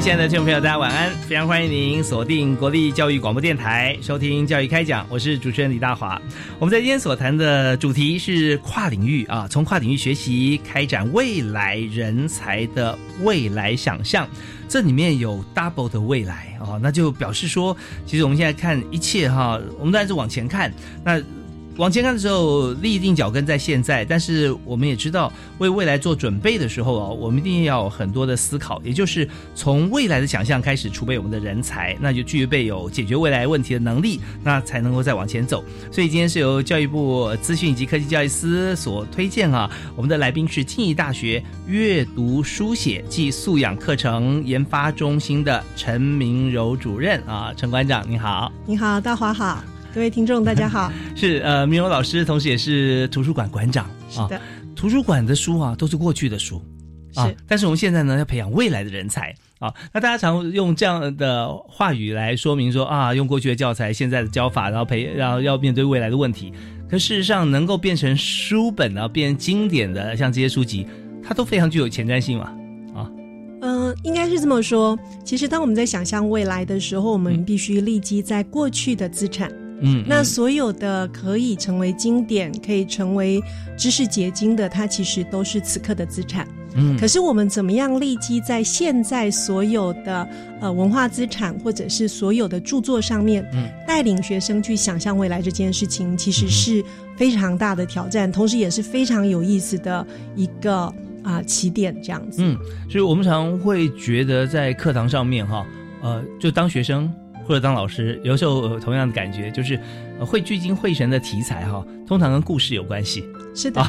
亲爱的听众朋友，大家晚安！非常欢迎您锁定国立教育广播电台，收听《教育开讲》，我是主持人李大华。我们在今天所谈的主题是跨领域啊，从跨领域学习开展未来人才的未来想象。这里面有 double 的未来啊，那就表示说，其实我们现在看一切哈，我们当然是往前看。那往前看的时候，立定脚跟在现在，但是我们也知道，为未来做准备的时候啊，我们一定要有很多的思考，也就是从未来的想象开始储备我们的人才，那就具备有解决未来问题的能力，那才能够再往前走。所以今天是由教育部资讯及科技教育司所推荐啊，我们的来宾是庆义大学阅读书写暨素养课程研发中心的陈明柔主任啊，陈馆长你好，你好，大华好。各位听众，大家好。是呃，明荣老师，同时也是图书馆馆长。是的，图书馆的书啊，都是过去的书啊。但是我们现在呢，要培养未来的人才啊。那大家常用这样的话语来说明说啊，用过去的教材，现在的教法，然后培，然后要面对未来的问题。可事实上，能够变成书本啊，变成经典的，像这些书籍，它都非常具有前瞻性嘛。啊，嗯，应该是这么说。其实，当我们在想象未来的时候，我们必须立基在过去的资产。嗯，那所有的可以成为经典、可以成为知识结晶的，它其实都是此刻的资产。嗯，可是我们怎么样立基在现在所有的呃文化资产或者是所有的著作上面，嗯，带领学生去想象未来这件事情，其实是非常大的挑战，同时也是非常有意思的一个啊起点这样子。嗯，所以我们常会觉得在课堂上面哈，呃，就当学生。或者当老师，有时候同样的感觉就是，会聚精会神的题材哈，通常跟故事有关系。是的，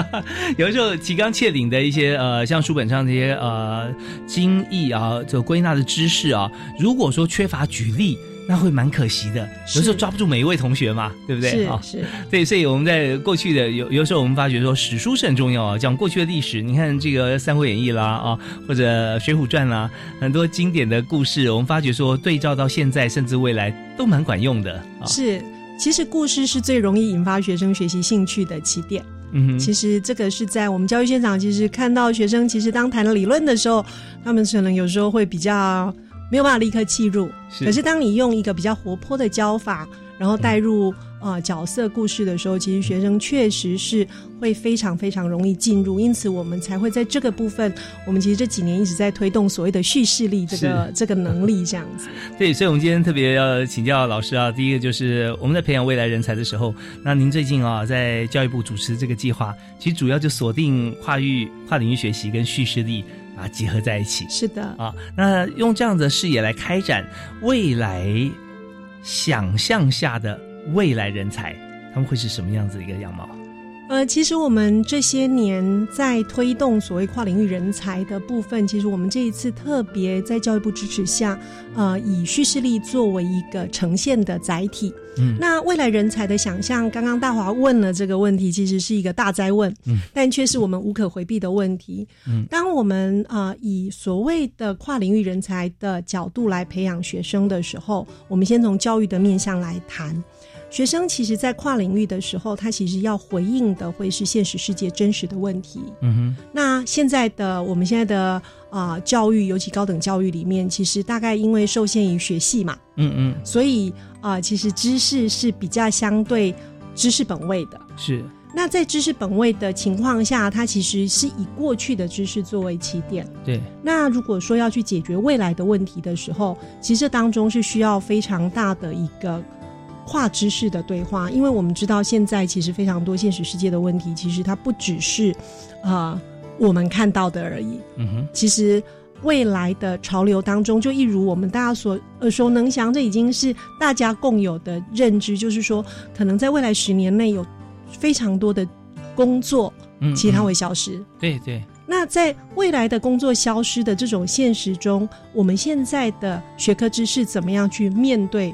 有时候提纲挈领的一些呃，像书本上这些呃精义啊，这归纳的知识啊，如果说缺乏举例。那会蛮可惜的，有时候抓不住每一位同学嘛，对不对？是是，对，所以我们在过去的有有时候我们发觉说史书是很重要啊，讲过去的历史，你看这个《三国演义》啦啊，或者《水浒传》啦，很多经典的故事，我们发觉说对照到现在甚至未来都蛮管用的。是，其实故事是最容易引发学生学习兴趣的起点。嗯，其实这个是在我们教育现场，其实看到学生其实当谈理论的时候，他们可能有时候会比较。没有办法立刻切入，可是当你用一个比较活泼的教法，然后带入呃角色故事的时候，其实学生确实是会非常非常容易进入。因此，我们才会在这个部分，我们其实这几年一直在推动所谓的叙事力这个这个能力这样子。对，所以我们今天特别要请教老师啊，第一个就是我们在培养未来人才的时候，那您最近啊在教育部主持这个计划，其实主要就锁定跨域跨领域学习跟叙事力。啊，结合在一起是的啊，那用这样的视野来开展未来想象下的未来人才，他们会是什么样子的一个样貌？呃，其实我们这些年在推动所谓跨领域人才的部分，其实我们这一次特别在教育部支持下，呃，以叙事力作为一个呈现的载体。嗯，那未来人才的想象，刚刚大华问了这个问题，其实是一个大灾问，嗯，但却是我们无可回避的问题。嗯，当我们呃以所谓的跨领域人才的角度来培养学生的时候，我们先从教育的面向来谈。学生其实，在跨领域的时候，他其实要回应的会是现实世界真实的问题。嗯哼。那现在的我们现在的啊教育，尤其高等教育里面，其实大概因为受限于学系嘛，嗯嗯，所以啊，其实知识是比较相对知识本位的。是。那在知识本位的情况下，它其实是以过去的知识作为起点。对。那如果说要去解决未来的问题的时候，其实这当中是需要非常大的一个跨知识的对话，因为我们知道现在其实非常多现实世界的问题，其实它不只是啊我们看到的而已。嗯哼。其实未来的潮流当中，就一如我们大家所耳熟能详，这已经是大家共有的认知，就是说，可能在未来十年内有。非常多的工作，嗯，其实它会消失。对对。那在未来的工作消失的这种现实中，我们现在的学科知识怎么样去面对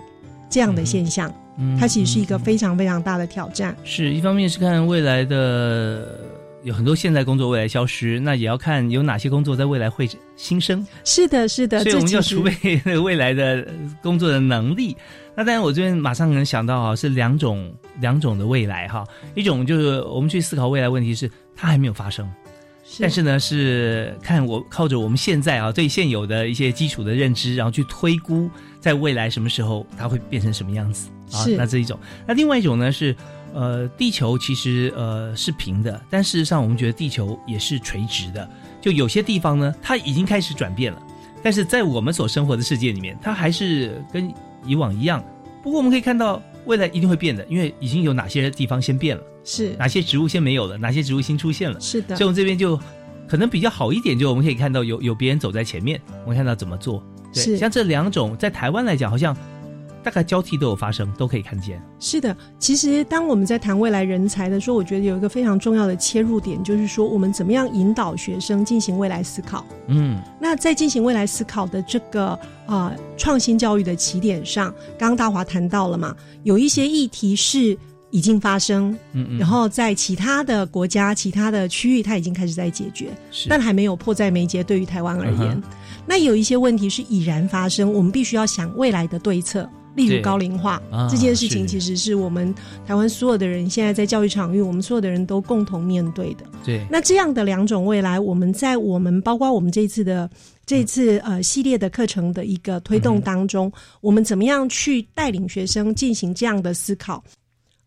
这样的现象？嗯，它其实是一个非常非常大的挑战。是一方面是看未来的有很多现在工作未来消失，那也要看有哪些工作在未来会新生。是的，是的。所以我们要储备那个未来的工作的能力。那当然，我这边马上能想到啊，是两种两种的未来哈。一种就是我们去思考未来问题，是它还没有发生，但是呢，是看我靠着我们现在啊对现有的一些基础的认知，然后去推估在未来什么时候它会变成什么样子啊。那这一种，那另外一种呢是呃，地球其实呃是平的，但事实上我们觉得地球也是垂直的。就有些地方呢，它已经开始转变了，但是在我们所生活的世界里面，它还是跟。以往一样，不过我们可以看到未来一定会变的，因为已经有哪些地方先变了，是哪些植物先没有了，哪些植物新出现了，是的。所以我们这边就可能比较好一点，就我们可以看到有有别人走在前面，我们看到怎么做。对，像这两种在台湾来讲，好像。大概交替都有发生，都可以看见。是的，其实当我们在谈未来人才的时候，我觉得有一个非常重要的切入点，就是说我们怎么样引导学生进行未来思考。嗯，那在进行未来思考的这个啊创新教育的起点上，刚刚大华谈到了嘛，有一些议题是已经发生，嗯嗯，然后在其他的国家、其他的区域，它已经开始在解决，但还没有迫在眉睫。对于台湾而言，那有一些问题是已然发生，我们必须要想未来的对策。例如高龄化这件事情，其实是我们台湾所有的人现在在教育场域，我们所有的人都共同面对的。对，那这样的两种未来，我们在我们包括我们这次的这次呃系列的课程的一个推动当中，我们怎么样去带领学生进行这样的思考？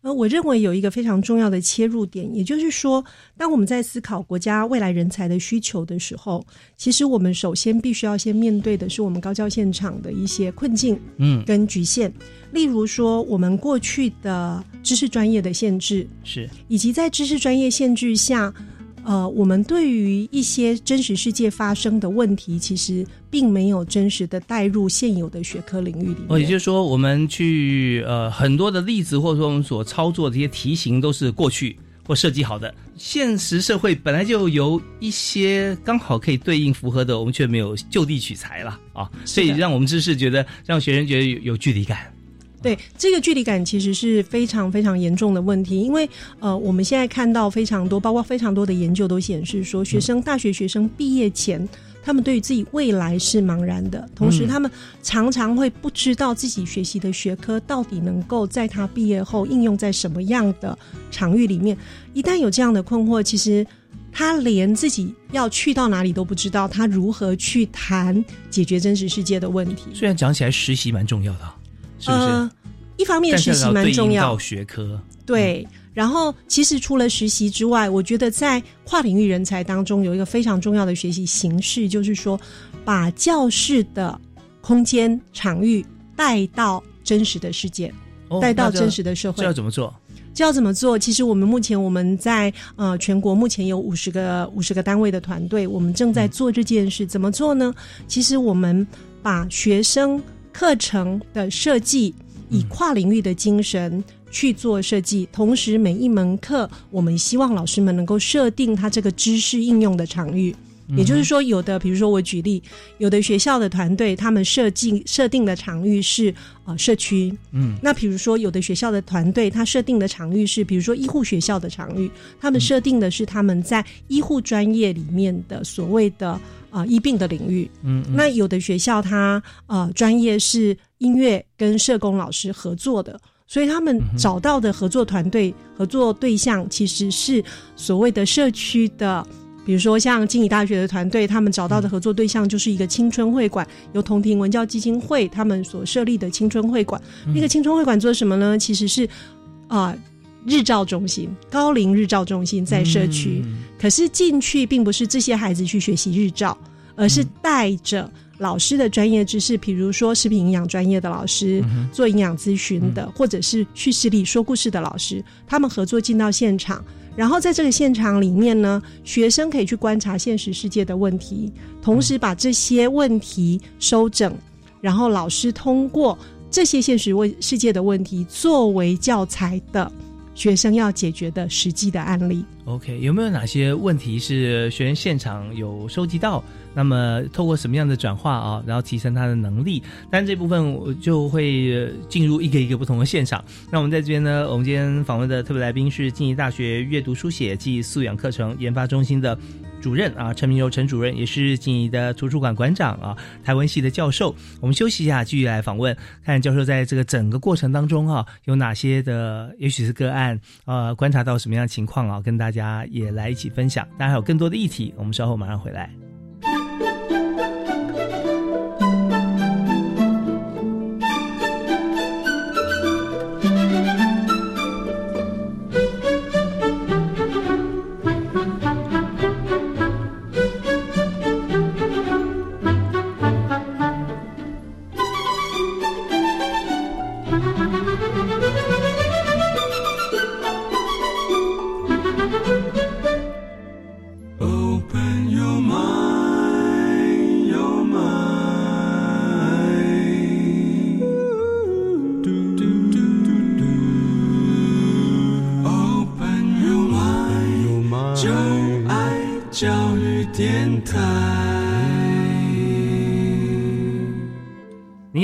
而我认为有一个非常重要的切入点，也就是说，当我们在思考国家未来人才的需求的时候，其实我们首先必须要先面对的是我们高教现场的一些困境，嗯，跟局限。例如说，我们过去的知识专业的限制，是以及在知识专业限制下。呃，我们对于一些真实世界发生的问题，其实并没有真实的带入现有的学科领域里面。哦，也就是说，我们去呃很多的例子，或者说我们所操作的这些题型，都是过去或设计好的。现实社会本来就有一些刚好可以对应符合的，我们却没有就地取材了啊，所以让我们知识觉得让学生觉得有有距离感。对这个距离感其实是非常非常严重的问题，因为呃，我们现在看到非常多，包括非常多的研究都显示说，学生大学学生毕业前，他们对于自己未来是茫然的，同时他们常常会不知道自己学习的学科到底能够在他毕业后应用在什么样的场域里面。一旦有这样的困惑，其实他连自己要去到哪里都不知道，他如何去谈解决真实世界的问题？虽然讲起来实习蛮重要的。呃，一方面实习蛮重要，学科对。然后，其实除了实习之外，我觉得在跨领域人才当中有一个非常重要的学习形式，就是说把教室的空间场域带到真实的世界，带到真实的社会。这要怎么做？这要怎么做？其实我们目前我们在呃全国目前有五十个五十个单位的团队，我们正在做这件事。怎么做呢？其实我们把学生。课程的设计以跨领域的精神去做设计，同时每一门课，我们希望老师们能够设定他这个知识应用的场域。也就是说，有的，比如说我举例，有的学校的团队，他们设计设定的场域是呃社区，嗯，那比如说有的学校的团队，他设定的场域是，比如说医护学校的场域，他们设定的是他们在医护专业里面的所谓的啊医病的领域，嗯，那有的学校他呃专业是音乐跟社工老师合作的，所以他们找到的合作团队合作对象其实是所谓的社区的。比如说，像经理大学的团队，他们找到的合作对象就是一个青春会馆，由同庭文教基金会他们所设立的青春会馆。那个青春会馆做什么呢？其实是啊，日照中心，高龄日照中心在社区。可是进去并不是这些孩子去学习日照，而是带着老师的专业知识，比如说食品营养专业的老师，做营养咨询的，或者是叙事力说故事的老师，他们合作进到现场。然后在这个现场里面呢，学生可以去观察现实世界的问题，同时把这些问题收整，然后老师通过这些现实问世界的问题作为教材的学生要解决的实际的案例。OK，有没有哪些问题是学员现场有收集到？那么透过什么样的转化啊，然后提升他的能力？但这部分我就会进入一个一个不同的现场。那我们在这边呢，我们今天访问的特别来宾是静宜大学阅读书写及素养课程研发中心的主任啊，陈明柔陈主任，也是静宜的图书馆馆长啊，台湾系的教授。我们休息一下，继续来访问，看教授在这个整个过程当中啊，有哪些的，也许是个案啊，观察到什么样的情况啊，跟大家也来一起分享。当然还有更多的议题，我们稍后马上回来。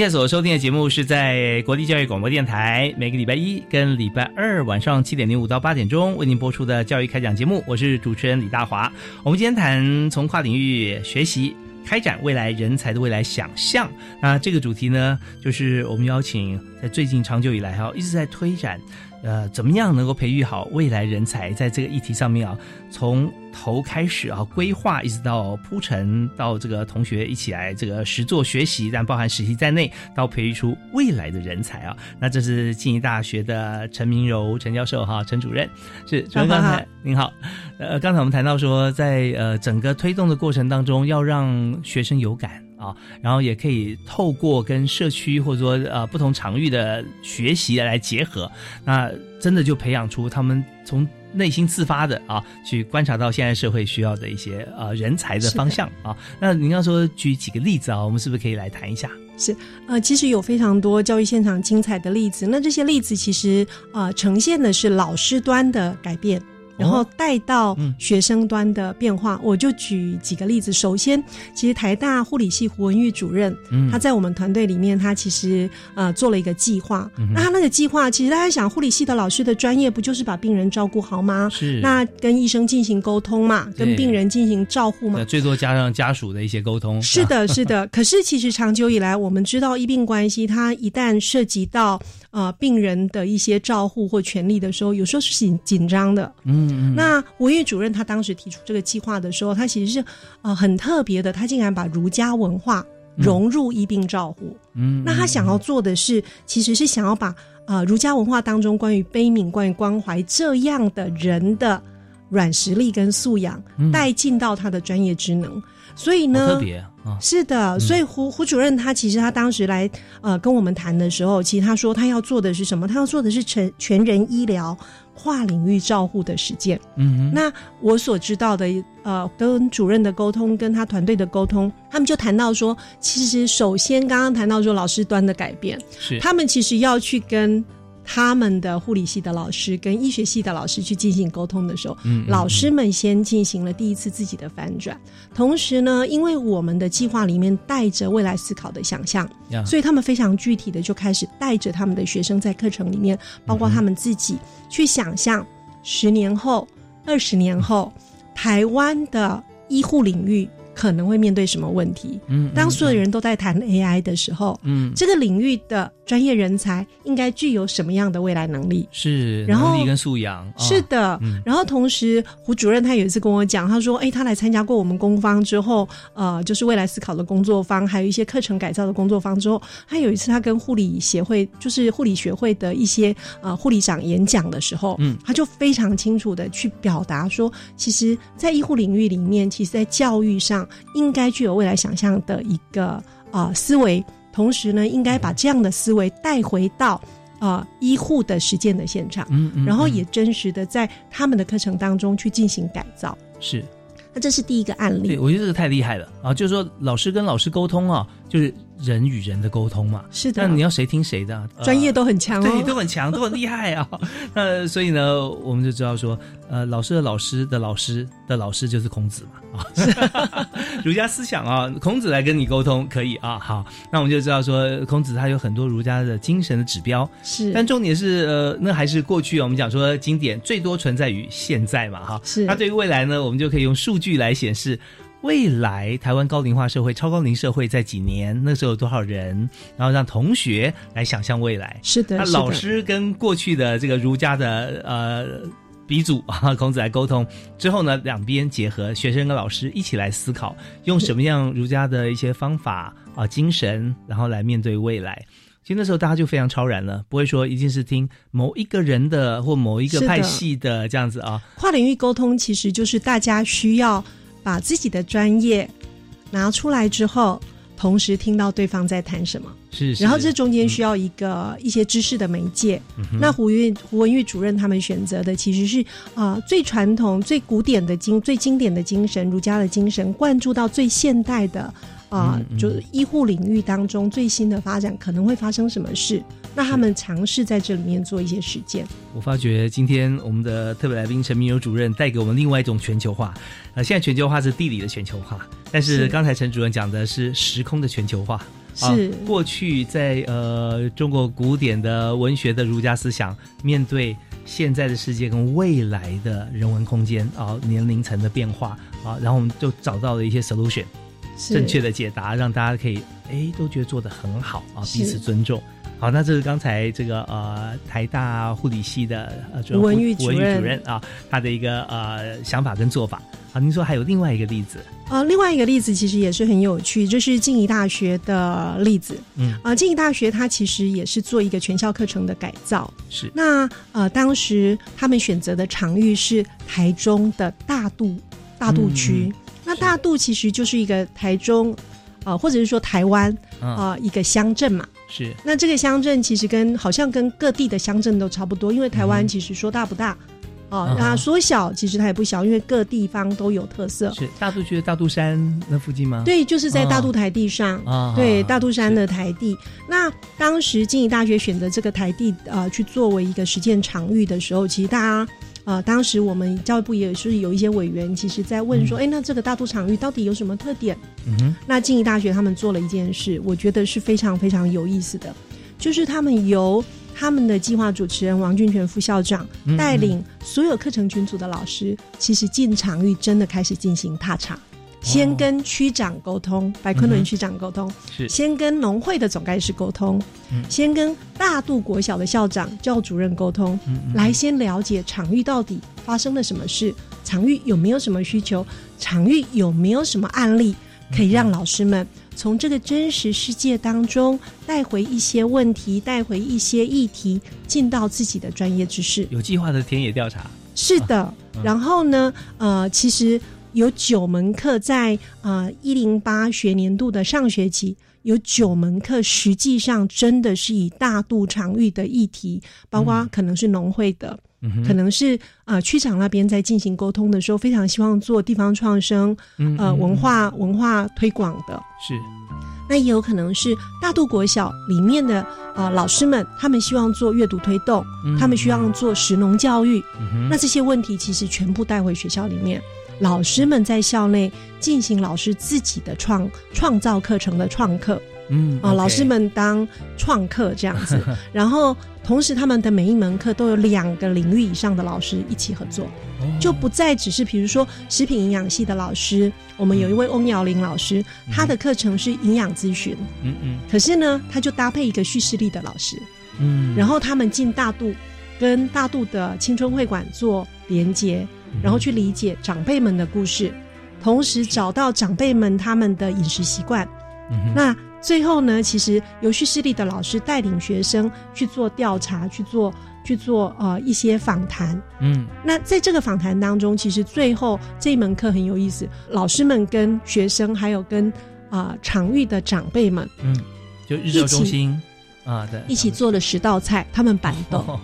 现在所收听的节目是在国立教育广播电台，每个礼拜一跟礼拜二晚上七点零五到八点钟为您播出的教育开讲节目。我是主持人李大华。我们今天谈从跨领域学习开展未来人才的未来想象。那这个主题呢，就是我们邀请在最近长久以来哈一直在推展。呃，怎么样能够培育好未来人才？在这个议题上面啊，从头开始啊，规划一直到铺陈，到这个同学一起来这个实做学习，但包含实习在内，到培育出未来的人才啊。那这是静宜大学的陈明柔陈教授哈，陈主任是主任刚才您好。呃，刚才我们谈到说，在呃整个推动的过程当中，要让学生有感。啊，然后也可以透过跟社区或者说呃不同场域的学习来结合，那真的就培养出他们从内心自发的啊去观察到现在社会需要的一些呃人才的方向啊。那您刚说举几个例子啊，我们是不是可以来谈一下？是，呃，其实有非常多教育现场精彩的例子。那这些例子其实啊呈现的是老师端的改变。然后带到学生端的变化，我就举几个例子。首先，其实台大护理系胡文玉主任，他在我们团队里面，他其实呃做了一个计划。那他那个计划，其实大家想，护理系的老师的专业不就是把病人照顾好吗？是。那跟医生进行沟通嘛，跟病人进行照护嘛。最多加上家属的一些沟通。是的，是的。可是其实长久以来，我们知道医病关系，它一旦涉及到呃病人的一些照护或权利的时候，有时候是紧紧张的。嗯。那文玉主任他当时提出这个计划的时候，他其实是呃很特别的，他竟然把儒家文化融入医病照护。嗯，那他想要做的是，其实是想要把呃儒家文化当中关于悲悯、关于关怀这样的人的软实力跟素养带进到他的专业职能。所以呢，特别啊，是的，所以胡胡主任他其实他当时来呃跟我们谈的时候，其实他说他要做的是什么？他要做的是全全人医疗。跨领域照护的实践，嗯，那我所知道的，呃，跟主任的沟通，跟他团队的沟通，他们就谈到说，其实首先刚刚谈到说老师端的改变，是他们其实要去跟。他们的护理系的老师跟医学系的老师去进行沟通的时候，老师们先进行了第一次自己的反转。同时呢，因为我们的计划里面带着未来思考的想象，所以他们非常具体的就开始带着他们的学生在课程里面，包括他们自己去想象十年后、二十年后台湾的医护领域可能会面对什么问题。嗯，当所有人都在谈 AI 的时候，嗯，这个领域的专业人才应该具有什么样的未来能力？是，然后能力跟素养。是的，然后同时胡主任他有一次跟我讲，他说：“哎，他来参加过我们工方之后，呃，就是未来思考的工作方，还有一些课程改造的工作方之后，他有一次他跟护理协会，就是护理学会的一些呃护理长演讲的时候，嗯，他就非常清楚的去表达说，其实，在医护领域里面，其实，在教育上应该具有未来想象的一个啊思维，同时呢，应该把这样的思维带回到。”啊，医护的实践的现场，嗯嗯，然后也真实的在他们的课程当中去进行改造，是，那这是第一个案例，对我觉得这个太厉害了啊，就是说老师跟老师沟通啊，就是。人与人的沟通嘛，是的。那你要谁听谁的？专业都很强哦，对，都很强，都很厉害啊。那所以呢，我们就知道说，呃，老师的老师的老师的老师就是孔子嘛啊。儒家思想啊，孔子来跟你沟通可以啊。好，那我们就知道说，孔子他有很多儒家的精神的指标。是，但重点是呃，那还是过去我们讲说经典最多存在于现在嘛哈。是。那对于未来呢，我们就可以用数据来显示。未来台湾高龄化社会、超高龄社会在几年？那时候有多少人？然后让同学来想象未来。是的，那老师跟过去的这个儒家的呃鼻祖啊 孔子来沟通之后呢，两边结合，学生跟老师一起来思考，用什么样儒家的一些方法啊精神，然后来面对未来。其实那时候大家就非常超然了，不会说一定是听某一个人的或某一个派系的这样子啊。跨领域沟通其实就是大家需要。把自己的专业拿出来之后，同时听到对方在谈什么，是，然后这中间需要一个一些知识的媒介。那胡玉胡文玉主任他们选择的其实是啊最传统、最古典的经、最经典的精神，儒家的精神，灌注到最现代的。啊，就是医护领域当中最新的发展可能会发生什么事？那他们尝试在这里面做一些实践。我发觉今天我们的特别来宾陈明友主任带给我们另外一种全球化。呃，现在全球化是地理的全球化，但是刚才陈主任讲的是时空的全球化。是过去在呃中国古典的文学的儒家思想，面对现在的世界跟未来的人文空间啊年龄层的变化啊，然后我们就找到了一些 solution。正确的解答，让大家可以哎都觉得做的很好啊，彼此尊重。好，那这是刚才这个呃台大护理系的呃文玉主任啊，他的一个呃想法跟做法。啊，您说还有另外一个例子啊？另外一个例子其实也是很有趣，就是静宜大学的例子。嗯啊，静宜大学它其实也是做一个全校课程的改造。是那呃，当时他们选择的场域是台中的大肚大肚区。那大肚其实就是一个台中，啊，或者是说台湾啊一个乡镇嘛。是。那这个乡镇其实跟好像跟各地的乡镇都差不多，因为台湾其实说大不大，啊，那说小其实它也不小，因为各地方都有特色。是大肚区的大肚山那附近吗？对，就是在大肚台地上。啊。对，大肚山的台地。那当时经济大学选择这个台地啊，去作为一个实践场域的时候，其实大家。啊，当时我们教育部也是有一些委员，其实在问说，哎，那这个大都场域到底有什么特点？嗯哼，那静宜大学他们做了一件事，我觉得是非常非常有意思的，就是他们由他们的计划主持人王俊全副校长带领所有课程群组的老师，其实进场域真的开始进行踏查。先跟区长沟通，白昆仑区长沟通，是。先跟农会的总干事沟通，先跟大渡国小的校长、教主任沟通，来先了解场域到底发生了什么事，场域有没有什么需求，场域有没有什么案例，可以让老师们从这个真实世界当中带回一些问题，带回一些议题，进到自己的专业知识。有计划的田野调查，是的。然后呢，呃，其实。有九门课在呃一零八学年度的上学期，有九门课实际上真的是以大肚场域的议题，包括可能是农会的，可能是啊区长那边在进行沟通的时候，非常希望做地方创生，呃文化文化推广的。是，那也有可能是大肚国小里面的呃老师们，他们希望做阅读推动，他们希望做实农教育，那这些问题其实全部带回学校里面。老师们在校内进行老师自己的创创造课程的创客，嗯啊，老师们当创客这样子，然后同时他们的每一门课都有两个领域以上的老师一起合作，就不再只是比如说食品营养系的老师，我们有一位翁瑶玲老师，他的课程是营养咨询，嗯嗯，可是呢，他就搭配一个叙事力的老师，嗯，然后他们进大肚，跟大肚的青春会馆做连接，然后去理解长辈们的故事，同时找到长辈们他们的饮食习惯。嗯那最后呢，其实由叙事力的老师带领学生去做调查，去做去做呃一些访谈。嗯，那在这个访谈当中，其实最后这一门课很有意思，老师们跟学生还有跟啊场域的长辈们，嗯，就日照中心啊，对，一起做了十道菜，他们板豆。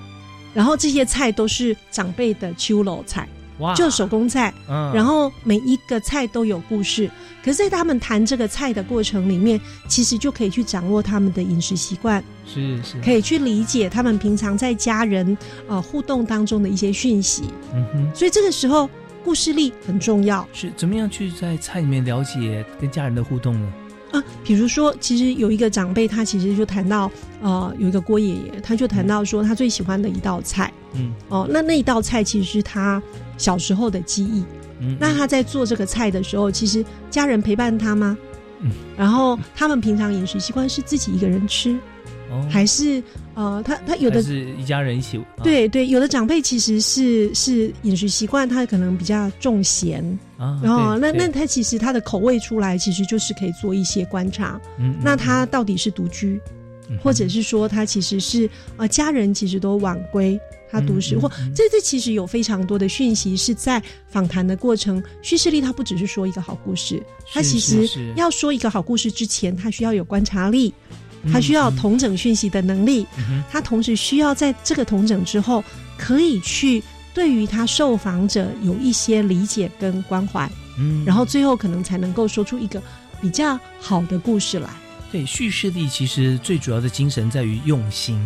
然后这些菜都是长辈的秋楼菜，哇，就手工菜。嗯，然后每一个菜都有故事，可是，在他们谈这个菜的过程里面，其实就可以去掌握他们的饮食习惯，是是，可以去理解他们平常在家人呃互动当中的一些讯息。嗯哼，所以这个时候故事力很重要。是怎么样去在菜里面了解跟家人的互动呢？啊，比如说，其实有一个长辈，他其实就谈到，呃，有一个郭爷爷，他就谈到说，他最喜欢的一道菜，嗯，哦，那那一道菜其实是他小时候的记忆。嗯，那他在做这个菜的时候，其实家人陪伴他吗？嗯，然后他们平常饮食习惯是自己一个人吃，哦，还是呃，他他有的是一家人一起？对对，有的长辈其实是是饮食习惯，他可能比较重咸啊，然后那那他其实他的口味出来，其实就是可以做一些观察。嗯，那他到底是独居，或者是说他其实是呃家人其实都晚归，他独食，或这这其实有非常多的讯息是在访谈的过程。叙事力它不只是说一个好故事，它其实要说一个好故事之前，它需要有观察力，它需要同整讯息的能力，他同时需要在这个同整之后，可以去对于他受访者有一些理解跟关怀，嗯，然后最后可能才能够说出一个比较好的故事来。对，叙事力其实最主要的精神在于用心。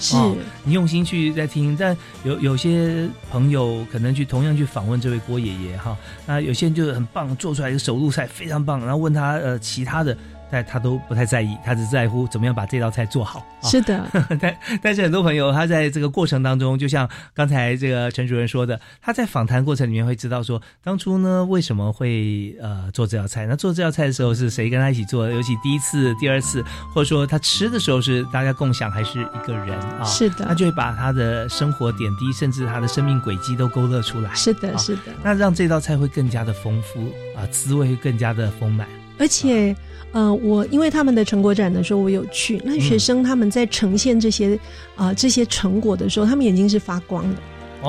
是你用心去在听，但有有些朋友可能去同样去访问这位郭爷爷哈，那有些人就很棒，做出来一个手路菜非常棒，然后问他呃其他的。但他都不太在意，他只在乎怎么样把这道菜做好。是的，但但是很多朋友他在这个过程当中，就像刚才这个陈主任说的，他在访谈过程里面会知道说，当初呢为什么会呃做这道菜？那做这道菜的时候是谁跟他一起做？尤其第一次、第二次，或者说他吃的时候是大家共享还是一个人啊？是的，他就会把他的生活点滴，甚至他的生命轨迹都勾勒出来。是的，是的。那让这道菜会更加的丰富啊，滋味会更加的丰满，而且。呃，我因为他们的成果展的时候，我有去。那学生他们在呈现这些啊这些成果的时候，他们眼睛是发光的，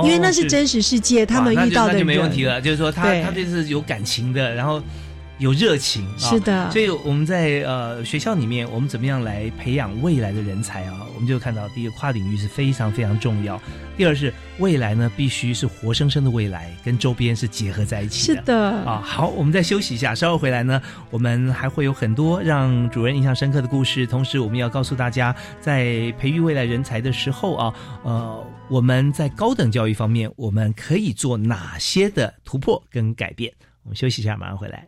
因为那是真实世界，他们遇到的那就没问题了。就是说，他他这是有感情的，然后有热情，是的。所以我们在呃学校里面，我们怎么样来培养未来的人才啊？我们就看到，第一个跨领域是非常非常重要。第二是未来呢，必须是活生生的未来，跟周边是结合在一起的。是的啊，好，我们再休息一下，稍后回来呢，我们还会有很多让主任印象深刻的故事。同时，我们要告诉大家，在培育未来人才的时候啊，呃，我们在高等教育方面，我们可以做哪些的突破跟改变？我们休息一下，马上回来。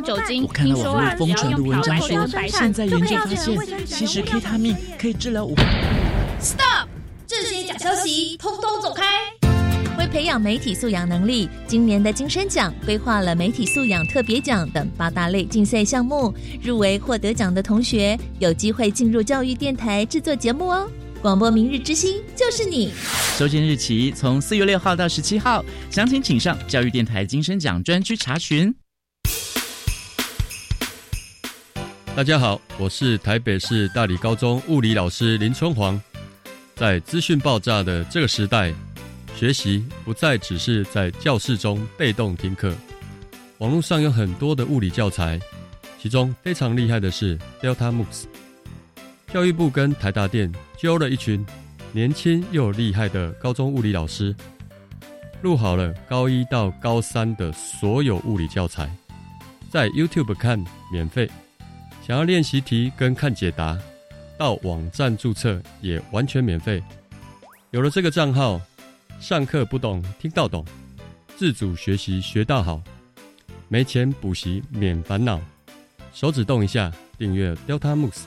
到酒精，我看到网络疯传的文章说，现在研究发现，其实 K 他命可以治疗五。Stop！这些假消息，通通走开！为培养媒体素养能力，今年的金声奖规划了媒体素养特别奖等八大类竞赛项目，入围获得奖的同学有机会进入教育电台制作节目哦。广播明日之星就是你。收件日期从四月六号到十七号，详情请上教育电台金声奖专区查询。大家好，我是台北市大理高中物理老师林春煌。在资讯爆炸的这个时代。学习不再只是在教室中被动听课，网络上有很多的物理教材，其中非常厉害的是 Delta MOOCs。教育部跟台大电揪了一群年轻又厉害的高中物理老师，录好了高一到高三的所有物理教材，在 YouTube 看免费。想要练习题跟看解答，到网站注册也完全免费。有了这个账号。上课不懂，听到懂；自主学习学到好，没钱补习免烦恼。手指动一下，订阅 Delta Moose，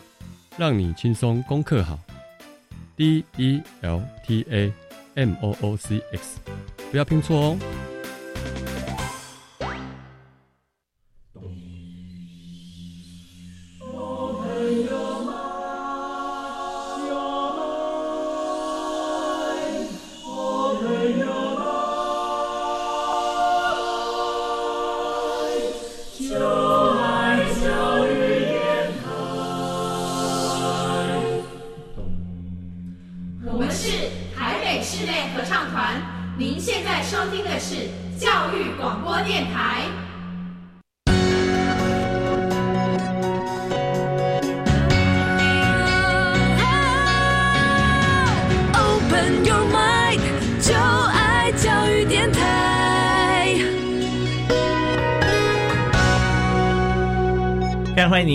让你轻松功课好。D E L T A M O O C X，不要拼错哦。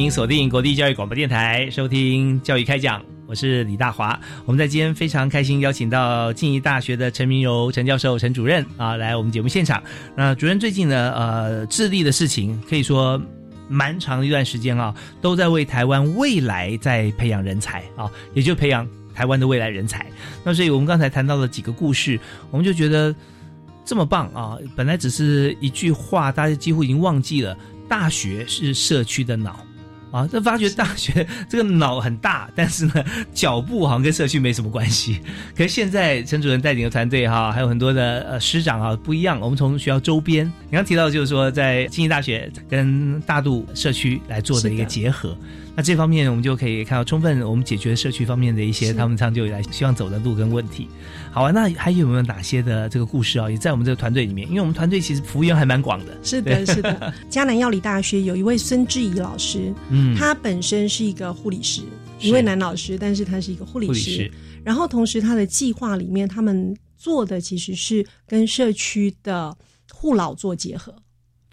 您锁定国立教育广播电台，收听教育开讲，我是李大华。我们在今天非常开心，邀请到静宜大学的陈明柔陈教授、陈主任啊，来我们节目现场。那主任最近呢，呃，致力的事情可以说蛮长一段时间啊，都在为台湾未来在培养人才啊，也就培养台湾的未来人才。那所以我们刚才谈到了几个故事，我们就觉得这么棒啊！本来只是一句话，大家几乎已经忘记了。大学是社区的脑，啊，这发觉大学 这个脑很大，但是呢，脚步好像跟社区没什么关系。可是现在陈主任带领的团队哈，还有很多的呃师长啊，不一样。我们从学校周边，你刚提到就是说，在经济大学跟大渡社区来做的一个结合。那这方面我们就可以看到充分我们解决社区方面的一些他们长久以来希望走的路跟问题。好啊，那还有没有哪些的这个故事啊？也在我们这个团队里面，因为我们团队其实服务员还蛮广的。是的，是的。迦南药理大学有一位孙志怡老师，嗯，他本身是一个护理师，一位男老师，但是他是一个护理师。然后同时他的计划里面，他们做的其实是跟社区的护老做结合。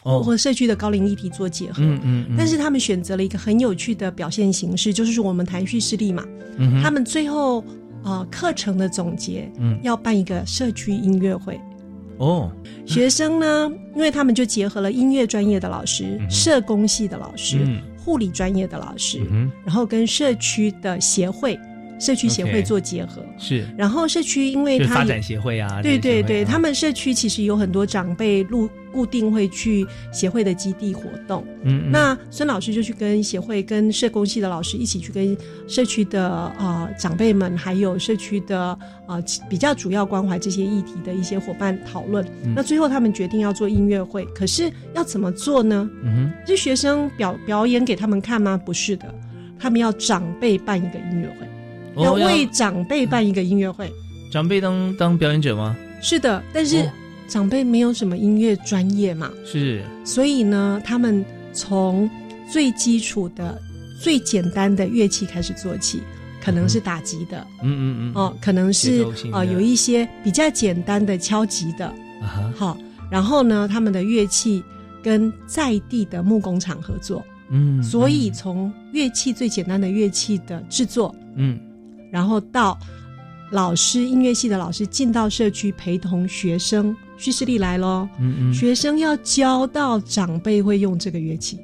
和社区的高龄议题做结合，嗯嗯，但是他们选择了一个很有趣的表现形式，就是说我们谈叙事力嘛，嗯，他们最后呃课程的总结，嗯，要办一个社区音乐会，哦，学生呢，因为他们就结合了音乐专业的老师、社工系的老师、护理专业的老师，嗯，然后跟社区的协会。社区协会做结合是，然后社区因为他发展协会啊，对对对，他们社区其实有很多长辈路固定会去协会的基地活动。嗯，那孙老师就去跟协会、跟社工系的老师一起去跟社区的啊长辈们，还有社区的啊比较主要关怀这些议题的一些伙伴讨论。那最后他们决定要做音乐会，可是要怎么做呢？嗯哼，是学生表表演给他们看吗？不是的，他们要长辈办一个音乐会。要为长辈办一个音乐会，长辈当当表演者吗？是的，但是长辈没有什么音乐专业嘛，是，所以呢，他们从最基础的、最简单的乐器开始做起，可能是打击的，嗯嗯嗯，哦，可能是啊，有一些比较简单的敲击的，好，然后呢，他们的乐器跟在地的木工厂合作，嗯，所以从乐器最简单的乐器的制作，嗯。然后到老师音乐系的老师进到社区陪同学生叙事力来喽。嗯嗯，学生要教到长辈会用这个乐器。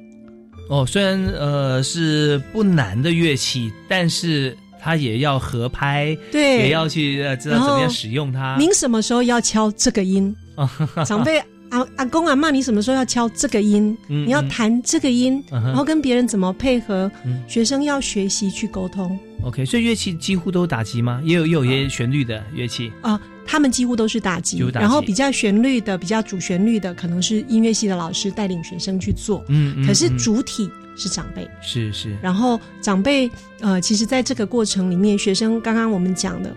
哦，虽然呃是不难的乐器，但是他也要合拍，对，也要去呃知道怎么样使用它。您什么时候要敲这个音？长辈阿阿公阿妈，你什么时候要敲这个音？嗯你要弹这个音，嗯然后跟别人怎么配合？嗯学生要学习去沟通 OK，所以乐器几乎都打击吗？也有也有一些旋律的乐器。啊、他们几乎都是打击，然后比较旋律的、比较主旋律的，可能是音乐系的老师带领学生去做。嗯，嗯可是嗯主体是长辈，是是，然后长辈呃，其实在这个过程里面，学生刚刚我们讲的，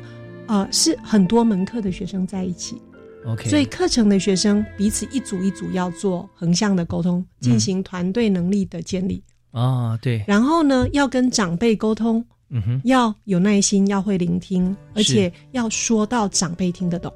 呃，是很多门课的学生在一起，OK，所以课程的学生彼此一组一组要做横向的沟通，进行团队能力的建立。啊，对，然后呢，要跟长辈沟通，嗯哼，要有耐心，要会聆听，而且要说到长辈听得懂。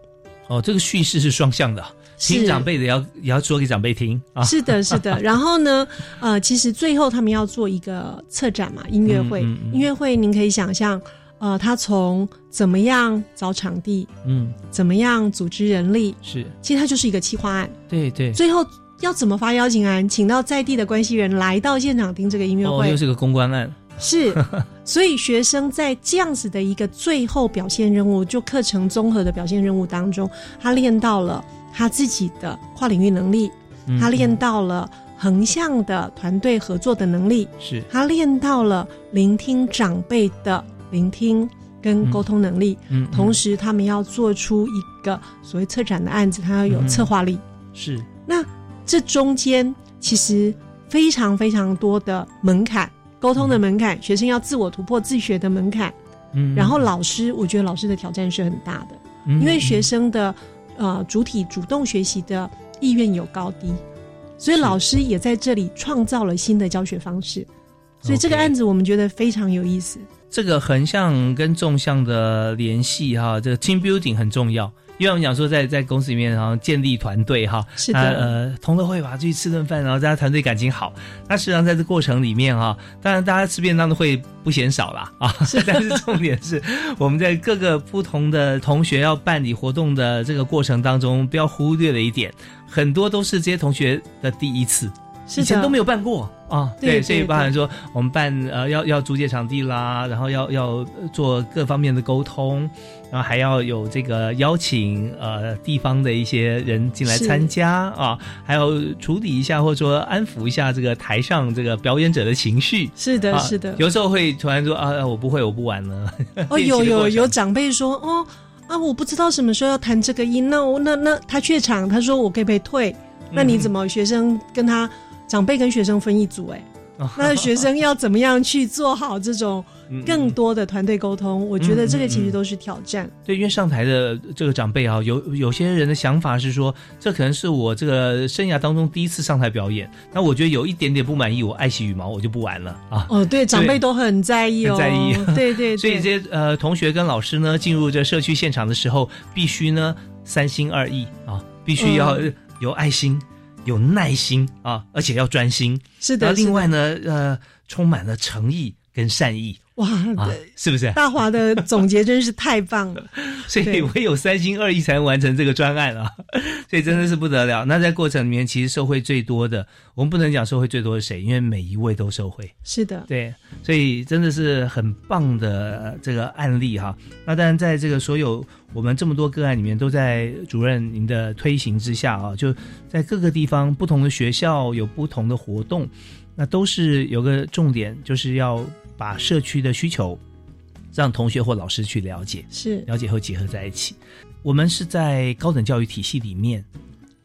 哦，这个叙事是双向的，听长辈的也要也要说给长辈听啊。是的，是的。然后呢，呃，其实最后他们要做一个策展嘛，音乐会。嗯嗯嗯音乐会您可以想象，呃，他从怎么样找场地，嗯，怎么样组织人力，是其实它就是一个企划案。对对。最后要怎么发邀请函，请到在地的关系人来到现场听这个音乐哦，会，又是个公关案。是，所以学生在这样子的一个最后表现任务，就课程综合的表现任务当中，他练到了他自己的跨领域能力，嗯他练到了横向的团队合作的能力，是。他练到了聆听长辈的聆听跟沟通能力，嗯，嗯同时他们要做出一个所谓策展的案子，他要有嗯策划力。是。那这中间其实非常非常多的门槛，沟通的门槛，学生要自我突破、自学的门槛。嗯，然后老师，我觉得老师的挑战是很大的，嗯因为学生的呃主体主动学习的意愿有高低，所以老师也在这里创造了新的教学方式。所以这个案子我们觉得非常有意思。这个横向跟纵向的联系哈，这个 team building 很重要。因为我们讲说在在公司里面，然后建立团队哈，是的啊呃，同乐会吧，去吃顿饭，然后大家团队感情好。那实际上在这过程里面哈，当然大家吃便当的会不嫌少啦啊，但是重点是我们在各个不同的同学要办理活动的这个过程当中，不要忽略了一点，很多都是这些同学的第一次。以前都没有办过啊，对所以包含说我们办呃要要租借场地啦，然后要要呃做各方面的沟通，然后还要有这个邀请呃地方的一些人进来参加啊，还要处理一下或者说安抚一下这个台上这个表演者的情绪。是的，啊是的。有时候会突然说啊，我不会，我不玩了。哦，有有有长辈说哦啊，我不知道什么时候要弹这个音，那我那那他怯场，他说我可以被退，那你怎么学生跟他长辈跟学生分一组、哎，那学生要怎么样去做好这种嗯更多的团队沟通？我觉得这个其实都是挑战。对，因为上台的这个长辈啊，有有些人的想法是说，这可能是我这个生涯当中第一次上台表演，那我觉得有一点点不满意，我爱惜羽毛，我就不玩了啊。哦，对，长辈都很在意哦，很在意。对 对对，所以这些呃同学跟老师呢，进入这社区现场的时候，必须呢三心二意啊，必须要嗯。有爱心、有耐心啊，而且要专心。是的，另外，呢，呃，充满了诚意跟善意哇，啊，是不是？大华的总结真是太棒了。所以对唯有三心二意才能完成这个专案啊，所以真的是不得了。那在过程里面，其实受惠最多的，我们不能讲受惠最多是谁，因为每一位都受惠。是的，对，所以真的是很棒的呃这个案例哈。那当然，在这个所有我们这么多个案里面，都在主任您的推行之下啊，就在各个地方不同的学校有不同的活动，那都是有个重点，就是要把社区的需求让同学或老师去了解。是。了解后结合在一起。我们是在高等教育体系里面，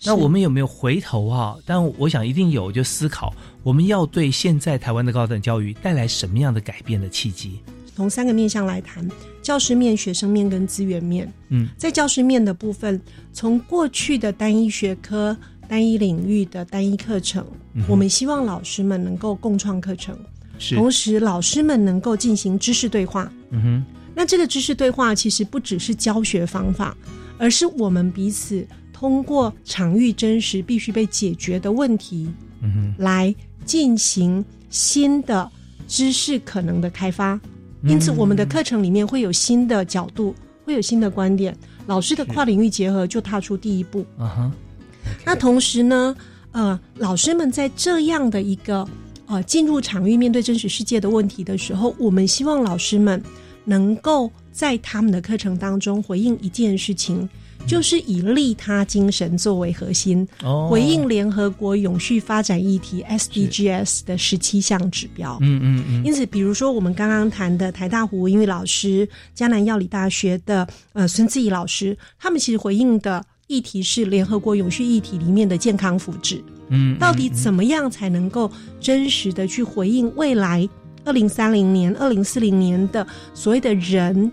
那我们有没有回头啊、但我想一定有，就思考我们要对现在台湾的高等教育带来什么样的改变的契机？从三个面向来谈：教师面、学生面跟资源面。嗯，在教师面的部分，从过去的单一学科、单一领域的单一课程，嗯我们希望老师们能够共创课程，是，同时老师们能够进行知识对话。嗯哼，那这个知识对话其实不只是教学方法，而是我们彼此通过场域真实必须被解决的问题，嗯哼，来进行新的知识可能的开发。因此，我们的课程里面会有新的角度，会有新的观点，老师的跨领域结合就踏出第一步。啊哈，那同时呢，呃，老师们在这样的一个呃进入场域面对真实世界的问题的时候，我们希望老师们能够在他们的课程当中回应一件事情。就是以利他精神作为核心，回应联合国永续发展议题 SDGs 的十七项指标。嗯嗯嗯。因此，比如说我们刚刚谈的台大胡英语老师、江南药理大学的呃孙志怡老师，他们其实回应的议题是联合国永续议题里面的健康福祉。嗯，到底怎么样才能够真实的去回应未来二零三零年、二零四零年的所谓的人？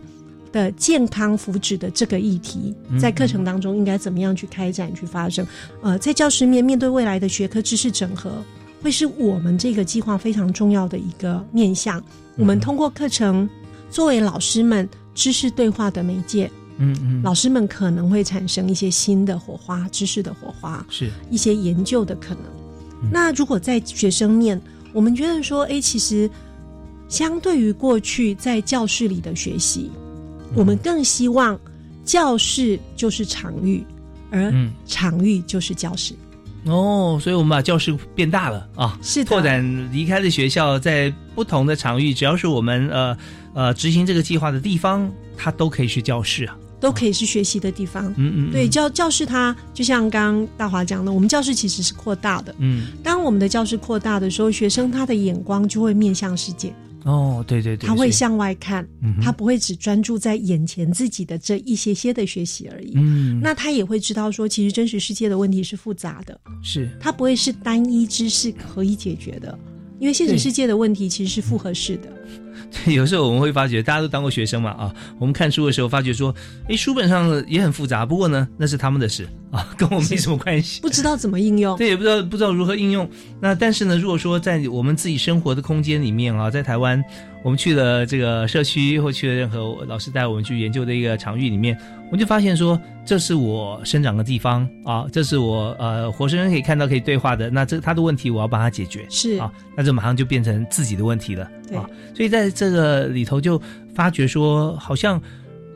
的健康福祉的这个议题，在课程当中应该怎么样去开展、去发生？呃，在教师面面对未来的学科知识整合，会是我们这个计划非常重要的一个面向。我们通过课程作为老师们知识对话的媒介，嗯嗯，老师们可能会产生一些新的火花、知识的火花，是一些研究的可能。那如果在学生面，我们觉得说，哎，其实相对于过去在教室里的学习。我们更希望教室就是场域，而场域就是教室。哦，所以我们把教室变大了啊，是拓展离开的学校，在不同的场域，只要是我们呃呃执行这个计划的地方，它都可以是教室啊，都可以是学习的地方。嗯嗯，对，教教室它就像刚刚大华讲的，我们教室其实是扩大的。嗯，当我们的教室扩大的时候，学生他的眼光就会面向世界。哦，对对对，他会向外看，他不会只专注在眼前自己的这一些些的学习而已。嗯，那他也会知道说，其实真实世界的问题是复杂的，是他不会是单一知识可以解决的，因为现实世界的问题其实是复合式的。有时候我们会发觉，大家都当过学生嘛啊，我们看书的时候发觉说，哎，书本上也很复杂，不过呢，那是他们的事啊，跟我没什么关系。不知道怎么应用，对，也不知道不知道如何应用。那但是呢，如果说在我们自己生活的空间里面啊，在台湾，我们去了这个社区或去了任何老师带我们去研究的一个场域里面。我们就发现说，这是我生长的地方啊，这是我呃活生生可以看到、可以对话的。那这他的问题，我要帮他解决，是啊，那就马上就变成自己的问题了啊。所以在这个里头，就发觉说，好像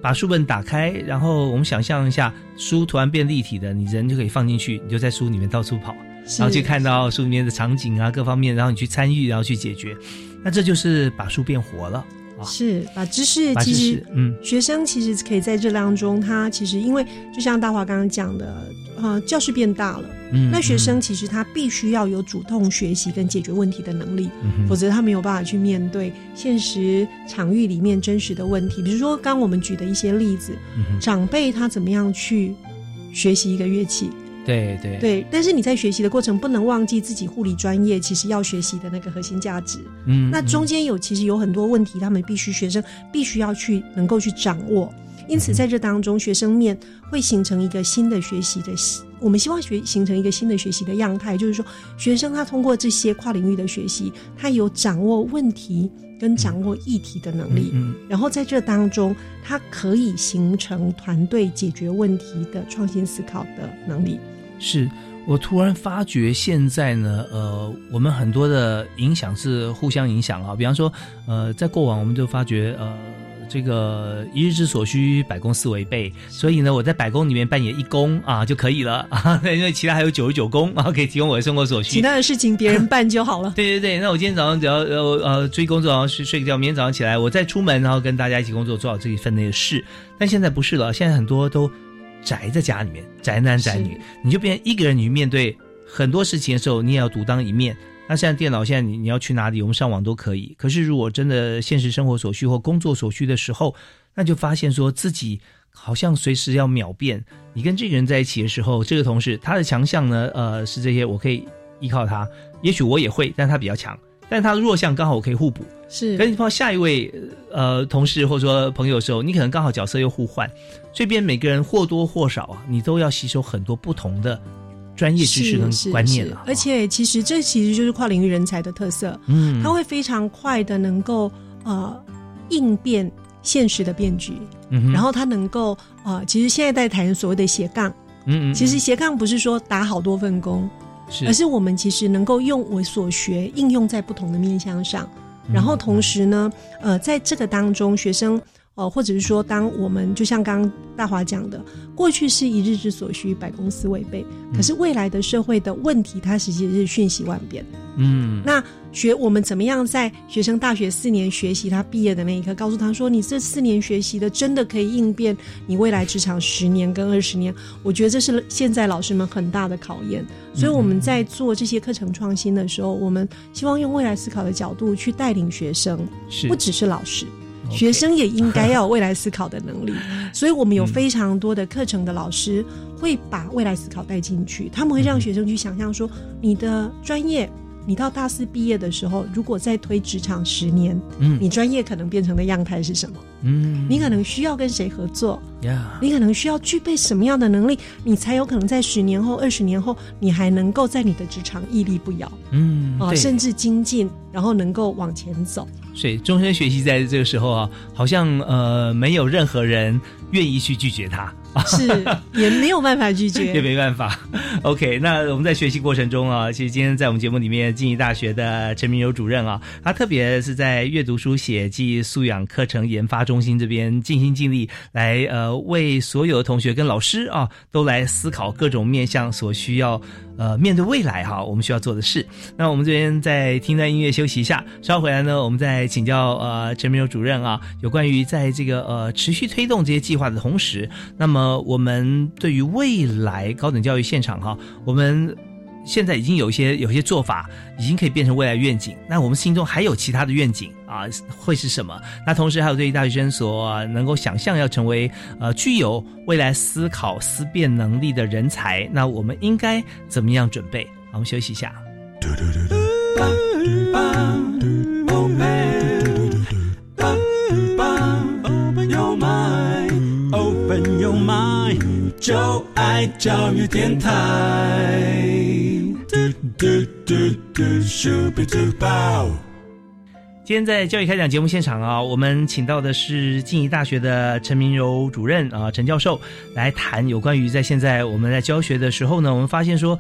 把书本打开，然后我们想象一下，书突然变立体的，你人就可以放进去，你就在书里面到处跑，然后去看到书里面的场景啊，各方面，然后你去参与，然后去解决，那这就是把书变活了。是把知识，其实嗯，学生其实可以在这当中，他其实因为就像大华刚刚讲的，呃，教室变大了，嗯，那学生其实他必须要有主动学习跟解决问题的能力，否则他没有办法去面对现实场域里面真实的问题。比如说刚我们举的一些例子，长辈他怎么样去学习一个乐器。对对对，但是你在学习的过程不能忘记自己护理专业其实要学习的那个核心价值。嗯，那中间有其实有很多问题，他们必须学生必须要去能够去掌握。因此在这当中，学生面会形成一个新的学习的，我们希望学形成一个新的学习的样态，就是说学生他通过这些跨领域的学习，他有掌握问题跟掌握议题的能力。嗯，然后在这当中，他可以形成团队解决问题的创新思考的能力。是我突然发觉，现在呢，呃，我们很多的影响是互相影响啊。比方说，呃，在过往我们就发觉，呃，这个一日之所需，百公司为备，所以呢，我在百公里面扮演一公啊就可以了啊，因为其他还有九十九公啊可以提供我的生活所需，其他的事情别人办就好了。对对对，那我今天早上只要呃呃追工作，然后睡睡个觉，明天早上起来我再出门，然后跟大家一起工作，做好这一份内的事。但现在不是了，现在很多都。宅在家里面，宅男宅女，你就变成一个人，你面对很多事情的时候，你也要独当一面。那现在电脑，现在你你要去哪里，我们上网都可以。可是如果真的现实生活所需或工作所需的时候，那就发现说自己好像随时要秒变。你跟这个人在一起的时候，这个同事他的强项呢，呃，是这些，我可以依靠他。也许我也会，但他比较强。但他的弱项刚好我可以互补，是。可是你碰到下一位呃同事或者说朋友的时候，你可能刚好角色又互换，这边每个人或多或少啊，你都要吸收很多不同的专业知识跟观念了。而且其实这其实就是跨领域人才的特色，嗯，他会非常快的能够呃应变现实的变局，嗯，然后他能够呃，其实现在在谈所谓的斜杠，嗯嗯，其实斜杠不是说打好多份工。是。而是我们其实能够用我所学应用在不同的面向上，然后同时呢，呃，在这个当中，学生呃，或者是说，当我们就像刚刚大华讲的，过去是一日之所需，百公司为备，可是未来的社会的问题，它实际是瞬息万变。嗯，那学我们怎么样在学生大学四年学习，他毕业的那一刻，告诉他说，你这四年学习的真的可以应变你未来职场十年跟二十年。我觉得这是现在老师们很大的考验。所以我们在做这些课程创新的时候，我们希望用未来思考的角度去带领学生，不只是老师，学生也应该要有未来思考的能力。所以我们有非常多的课程的老师会把未来思考带进去，他们会让学生去想象说，你的专业。你到大四毕业的时候，如果再推职场十年，嗯，你专业可能变成的样态是什么？嗯，你可能需要跟谁合作？呀，你可能需要具备什么样的能力，你才有可能在十年后、二十年后，你还能够在你的职场屹立不摇？嗯，啊，甚至精进，然后能够往前走。所以终身学习在这个时候啊，好像呃，没有任何人愿意去拒绝他。是，也没有办法拒绝，也没办法。OK，那我们在学习过程中啊，其实今天在我们节目里面，静宜大学的陈明友主任啊，他特别是在阅读书写及素养课程研发中心这边尽心尽力，来呃为所有的同学跟老师啊，都来思考各种面向所需要呃面对未来哈，我们需要做的事。那我们这边在听段音乐休息一下，稍后回来呢，我们再请教呃陈明友主任啊，有关于在这个呃持续推动这些计划的同时，那么。呃，我们对于未来高等教育现场哈，我们现在已经有一些有一些做法，已经可以变成未来愿景。那我们心中还有其他的愿景啊，会是什么？那同时还有对于大学生所能够想象要成为呃具有未来思考思辨能力的人才，那我们应该怎么样准备？好，我们休息一下。就爱教育电台。嘟嘟嘟嘟，咻比嘟爆今天在教育开讲节目现场啊，我们请到的是静宜大学的陈明柔主任啊，陈教授来谈有关于在现在我们在教学的时候呢，我们发现说，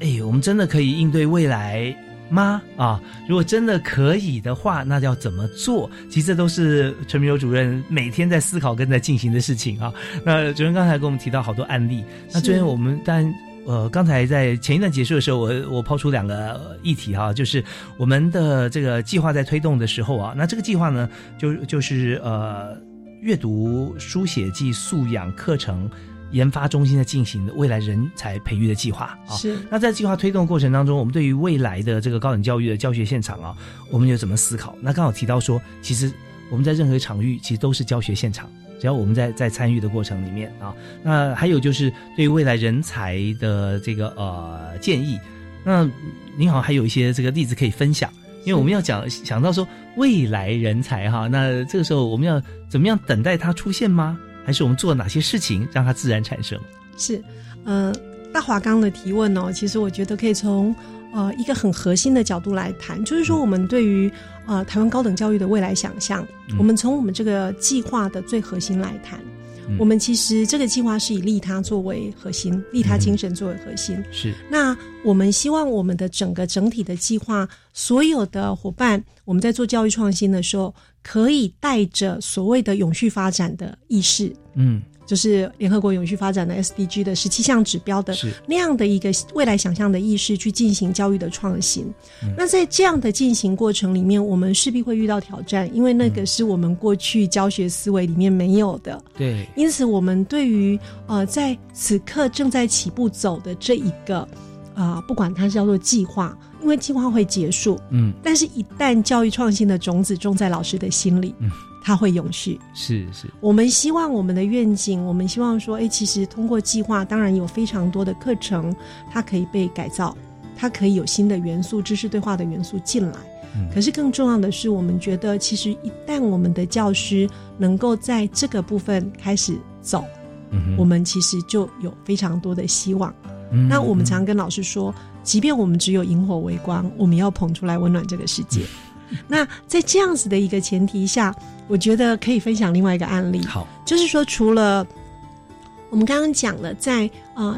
哎，我们真的可以应对未来。吗？啊，如果真的可以的话，那要怎么做？其实这都是陈明友主任每天在思考跟在进行的事情啊。那主任刚才跟我们提到好多案例，那这边我们但呃，刚才在前一段结束的时候，我我抛出两个议题哈，就是我们的这个计划在推动的时候啊，那这个计划呢，就就是呃，阅读书写及素养课程。研发中心在进行的未来人才培育的计划啊，是那在计划推动过程当中，我们对于未来的这个高等教育的教学现场啊，我们有怎么思考？那刚好提到说，其实我们在任何场域其实都是教学现场，只要我们在在参与的过程里面啊，那还有就是对于未来人才的这个呃建议，那您好还有一些这个例子可以分享，因为我们要讲想到说未来人才哈，那这个时候我们要怎么样等待它出现吗？还是我们做哪些事情让它自然产生？是，呃，大华刚的提问哦，其实我觉得可以从呃一个很核心的角度来谈，就是说我们对于呃台湾高等教育的未来想象，我们从我们这个计划的最核心来谈。我们其实这个计划是以利他作为核心，利他精神作为核心。是。那我们希望我们的整个整体的计划，所有的伙伴，我们在做教育创新的时候。可以带着所谓的永续发展的意识，嗯，就是联合国永续发展的 SDG 的十七项指标的那样的一个未来想象的意识去进行教育的创新。那在这样的进行过程里面，我们势必会遇到挑战，因为那个是我们过去教学思维里面没有的。对，因此我们对于呃在此刻正在起步走的这一个啊，不管它是叫做计划。因为计划会结束，嗯，但是一旦教育创新的种子种在老师的心里，嗯，它会永续。是是，我们希望我们的愿景，我们希望说，哎，其实通过计划，当然有非常多的课程，它可以被改造，它可以有新的元素、知识对话的元素进来。嗯，可是更重要的是，我们觉得，其实一旦我们的教师能够在这个部分开始走，嗯，我们其实就有非常多的希望。那我们常常跟老师说。即便我们只有萤火微光，我们要捧出来温暖这个世界。那在这样子的一个前提下，我觉得可以分享另外一个案例。好，就是说，除了我们刚刚讲了，在啊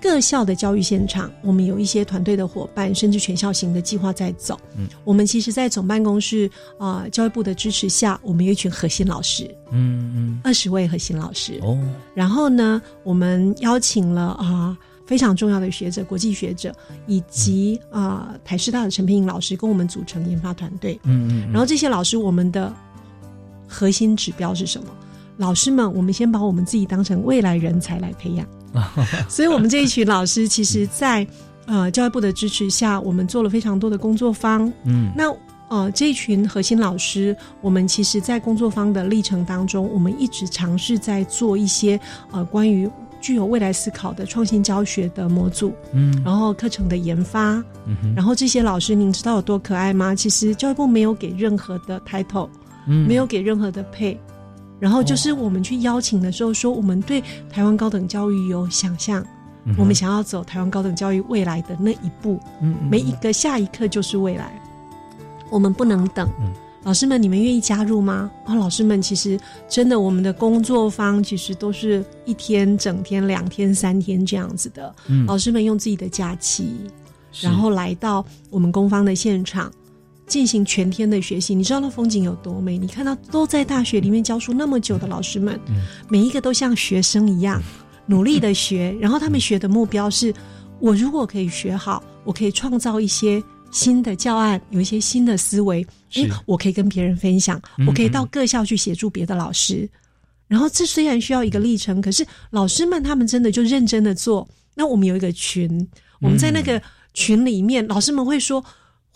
各校的教育现场，我们有一些团队的伙伴，甚至全校型的计划在走。嗯，我们其实，在总办公室啊，教育部的支持下，我们有一群核心老师。嗯嗯，二十位核心老师。哦，然后呢，我们邀请了啊非常重要的学者、国际学者，以及啊台师大的陈平颖老师，跟我们组成研发团队。嗯嗯，然后这些老师，我们的核心指标是什么？老师们，我们先把我们自己当成未来人才来培养。所以，我们这一群老师，其实，在呃教育部的支持下，我们做了非常多的工作坊。嗯，那呃这一群核心老师，我们其实，在工作坊的历程当中，我们一直尝试在做一些呃关于具有未来思考的创新教学的模组。嗯，然后课程的研发。嗯，然后这些老师，您知道有多可爱吗？其实教育部没有给任何的 title，嗯，没有给任何的配。然后就是我们去邀请的时候，说我们对台湾高等教育有想象，我们想要走台湾高等教育未来的那一步，嗯每一个下一刻就是未来，我们不能等。老师们，你们愿意加入吗？啊，老师们，其实真的，我们的工作方其实都是一天、整天、两天、三天这样子的。老师们用自己的假期，然后来到我们工方的现场。进行全天的学习，你知道那风景有多美？你看到都在大学里面教书那么久的老师们，每一个都像学生一样 努力的学，然后他们学的目标是：我如果可以学好，我可以创造一些新的教案，有一些新的思维，诶，我可以跟别人分享，我可以到各校去协助别的老师。然后这虽然需要一个历程，可是老师们他们真的就认真的做。那我们有一个群，我们在那个群里面，老师们会说。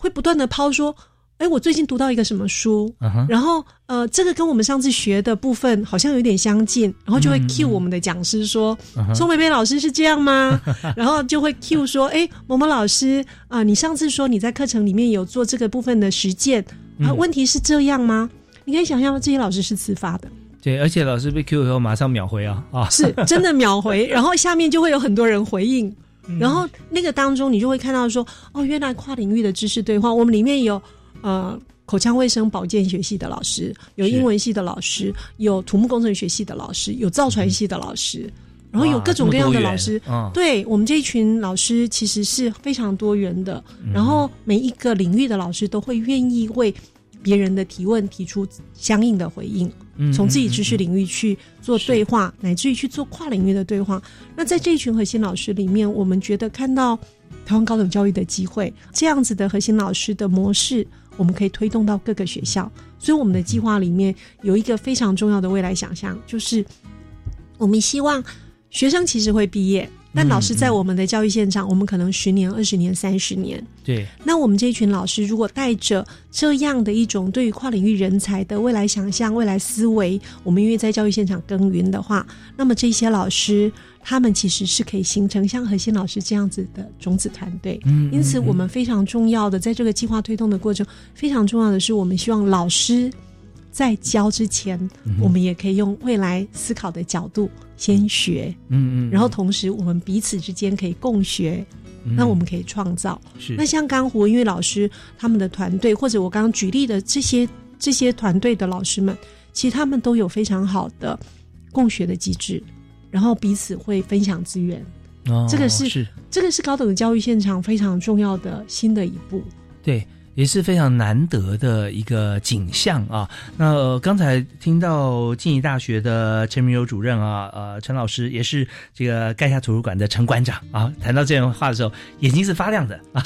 会不断的抛说，哎，我最近读到一个什么书，然后呃，这个跟我们上次学的部分好像有点相近，然后就会 cue 我们的讲师说，宋美美老师是这样吗？然后就会 cue 说，哎，某某老师啊，你上次说你在课程里面有做这个部分的实践啊，问题是这样吗？你可以想象这些老师是自发的，对，而且老师被 cue 以后马上秒回啊，啊，是真的秒回，然后下面就会有很多人回应。然后那个当中，你就会看到说，哦，原来跨领域的知识对话，我们里面有呃口腔卫生保健学系的老师，有英文系的老师，有土木工程学系的老师，有造船系的老师，然后有各种各样的老师。对我们这一群老师其实是非常多元的，然后每一个领域的老师都会愿意为别人的提问提出相应的回应。从自己知识领域去做对话，乃至于去做跨领域的对话。那在这一群核心老师里面，我们觉得看到台湾高等教育的机会，这样子的核心老师的模式，我们可以推动到各个学校。所以我们的计划里面有一个非常重要的未来想象，就是我们希望学生其实会毕业。但老师在我们的教育现场，我们可能十年、二十年、三十年。对。那我们这一群老师，如果带着这样的一种对于跨领域人才的未来想象、未来思维，我们愿意在教育现场耕耘的话，那么这些老师，他们其实是可以形成像核心老师这样子的种子团队。嗯。因此，我们非常重要的在这个计划推动的过程，非常重要的是，我们希望老师在教之前，我们也可以用未来思考的角度。先学，嗯嗯，然后同时我们彼此之间可以共学，那我们可以创造。是那像刚胡文玉老师他们的团队，或者我刚刚举例的这些这些团队的老师们，其实他们都有非常好的共学的机制，然后彼此会分享资源。哦，这个是这个是高等教育现场非常重要的新的一步。对。也是非常难得的一个景象啊！那刚才听到静宜大学的陈明友主任啊，呃，陈老师也是这个盖下图书馆的陈馆长啊，谈到这样的话的时候，眼睛是发亮的啊！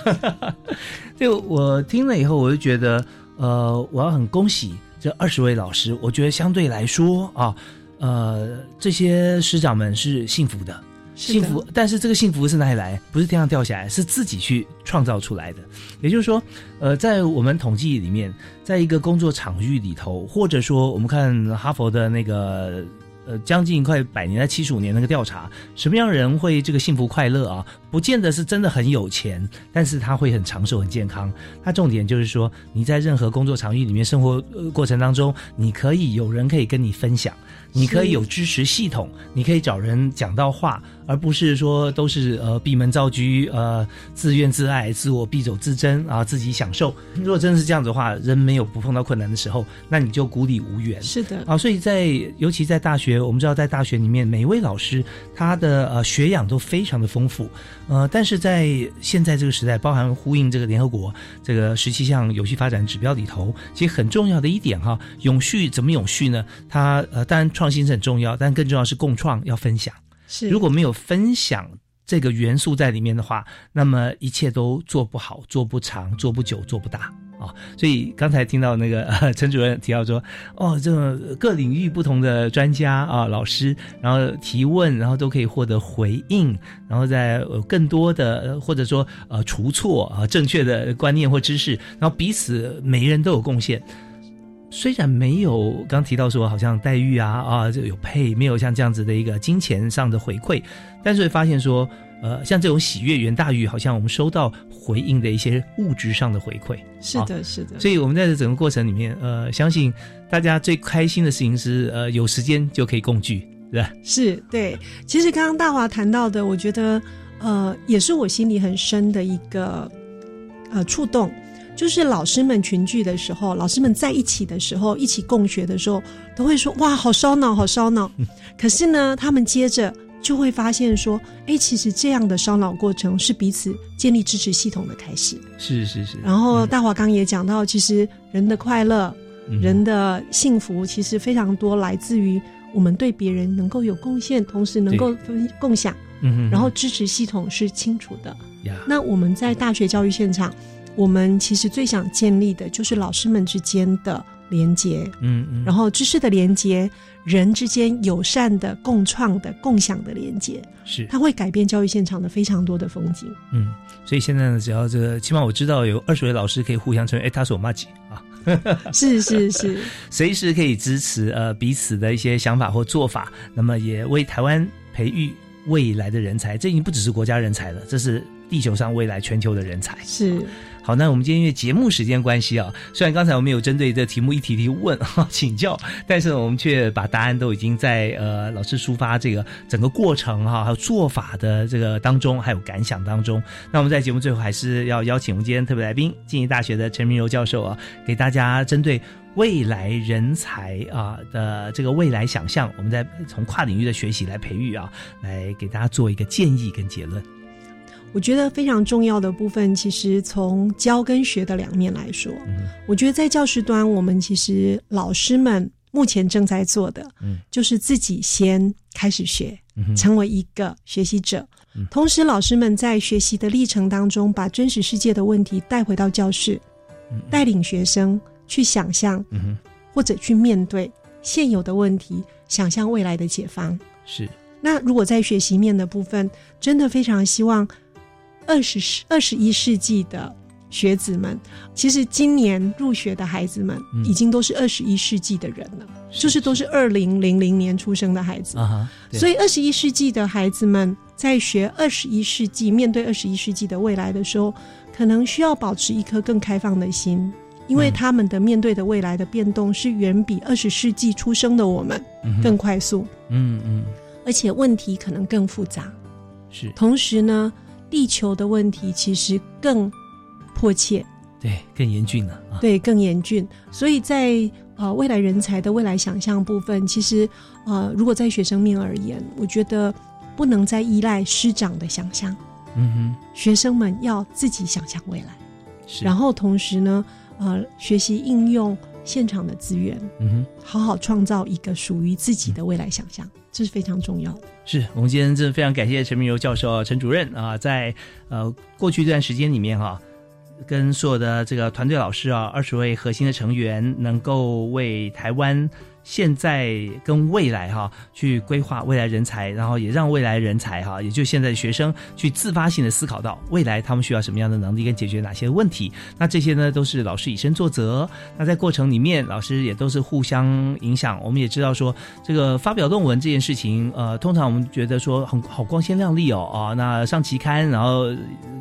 就我听了以后，我就觉得，呃，我要很恭喜这二十位老师，我觉得相对来说啊，呃，这些师长们是幸福的。幸福，但是这个幸福是哪里来？不是天上掉下来，是自己去创造出来的。也就是说，呃，在我们统计里面，在一个工作场域里头，或者说我们看哈佛的那个呃将近快百年，在七十五年那个调查，什么样人会这个幸福快乐啊？不见得是真的很有钱，但是他会很长寿、很健康。他重点就是说，你在任何工作场域里面、生活过程当中，你可以有人可以跟你分享。你可以有支持系统，你可以找人讲到话，而不是说都是呃闭门造车，呃自怨自艾、自我必走自珍啊，自己享受。如果真的是这样子的话，人没有不碰到困难的时候，那你就孤立无援。是的啊，所以在尤其在大学，我们知道在大学里面，每一位老师他的呃学养都非常的丰富。呃，但是在现在这个时代，包含呼应这个联合国这个十七项有序发展指标里头，其实很重要的一点哈，永续怎么永续呢？它呃当然。创新是很重要，但更重要是共创，要分享。是，如果没有分享这个元素在里面的话，那么一切都做不好，做不长，做不久，做不大啊。所以刚才听到那个 陈主任提到说，哦，这个各领域不同的专家啊、老师，然后提问，然后都可以获得回应，然后在更多的或者说呃除错啊正确的观念或知识，然后彼此每人都有贡献。虽然没有刚提到说好像待遇啊啊就有配，没有像这样子的一个金钱上的回馈，但是会发现说，呃，像这种喜悦远大于好像我们收到回应的一些物质上的回馈。是的，是的。所以我们在这整个过程里面，呃，相信大家最开心的事情是，呃，有时间就可以共聚，是吧？是对。其实刚刚大华谈到的，我觉得，呃，也是我心里很深的一个，呃，触动。就是老师们群聚的时候，老师们在一起的时候，一起共学的时候，都会说：“哇，好烧脑，好烧脑。”可是呢，他们接着就会发现说：“哎，其实这样的烧脑过程是彼此建立支持系统的开始。”是是是。然后大华刚也讲到，其实人的快乐、人的幸福，其实非常多来自于我们对别人能够有贡献，同时能够分共享。嗯然后支持系统是清楚的。那我们在大学教育现场。我们其实最想建立的就是老师们之间的连接，嗯嗯，然后知识的连接，人之间友善的共创的共享的连接，是。它会改变教育现场的非常多的风景。嗯，所以现在呢，只要这个，起码我知道有二十位老师可以互相成为，哎，他是我妈姐啊，是 是是，随时可以支持呃彼此的一些想法或做法，那么也为台湾培育未来的人才，这已经不只是国家人才了，这是地球上未来全球的人才，是。好，那我们今天因为节目时间关系啊，虽然刚才我们有针对这题目一题题问哈 请教，但是我们却把答案都已经在呃老师抒发这个整个过程哈，还有做法的这个当中，还有感想当中。那我们在节目最后还是要邀请我们今天特别来宾，静宜大学的陈明柔教授啊，给大家针对未来人才啊的这个未来想象，我们在从跨领域的学习来培育啊，来给大家做一个建议跟结论。我觉得非常重要的部分，其实从教跟学的两面来说，我觉得在教师端，我们其实老师们目前正在做的，就是自己先开始学，成为一个学习者。同时，老师们在学习的历程当中，把真实世界的问题带回到教室，带领学生去想象，或者去面对现有的问题，想象未来的解方。是。那如果在学习面的部分，真的非常希望。二十世二十一世纪的学子们，其实今年入学的孩子们，已经都是二十一世纪的人了，就是都是二零零零年出生的孩子。啊所以二十一世纪的孩子们在学二十一世纪，面对二十一世纪的未来的时候，可能需要保持一颗更开放的心，因为他们的面对的未来的变动是远比二十世纪出生的我们更快速。嗯嗯，而且问题可能更复杂。是，同时呢。地球的问题其实更迫切，对，更严峻了啊！对，更严峻。所以在呃未来人才的未来想象部分，其实呃，如果在学生面而言，我觉得不能再依赖师长的想象。嗯哼，学生们要自己想象未来，然后同时呢，呃，学习应用现场的资源，嗯哼，好好创造一个属于自己的未来想象。这是非常重要的。是我们今天真的非常感谢陈明柔教授、陈主任啊，在呃过去一段时间里面哈，跟所有的这个团队老师啊，二十位核心的成员，能够为台湾现在跟未来哈去规划未来人才，然后也让未来人才哈，也就现在的学生去自发性的思考到未来他们需要什么样的能力跟解决哪些问题。那这些呢都是老师以身作则。那在过程里面，老师也都是互相影响。我们也知道说，这个发表论文这件事情，呃，通常我们觉得说很好光鲜亮丽哦啊，那上期刊然后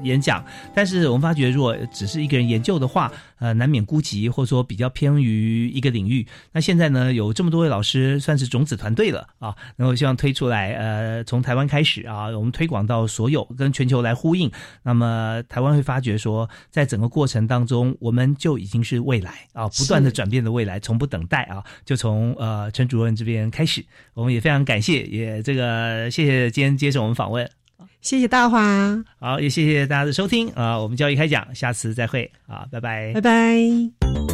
演讲，但是我们发觉如果只是一个人研究的话，呃，难免孤寂，或者说比较偏于一个领域。那现在呢，有这么多位老师，算是种子团队了啊。然后希望推出来，呃，从台湾开始啊，我们推广到所有，跟全球来呼应。那么台湾会发觉说，在整个过程当中，我们就已经是未来啊，不断的转变的未来，从不等待啊，就从呃陈主任这边开始。我们也非常感谢，也这个谢谢今天接受我们访问。谢谢大华，好，也谢谢大家的收听啊！我们教育开讲，下次再会啊，拜拜，拜拜。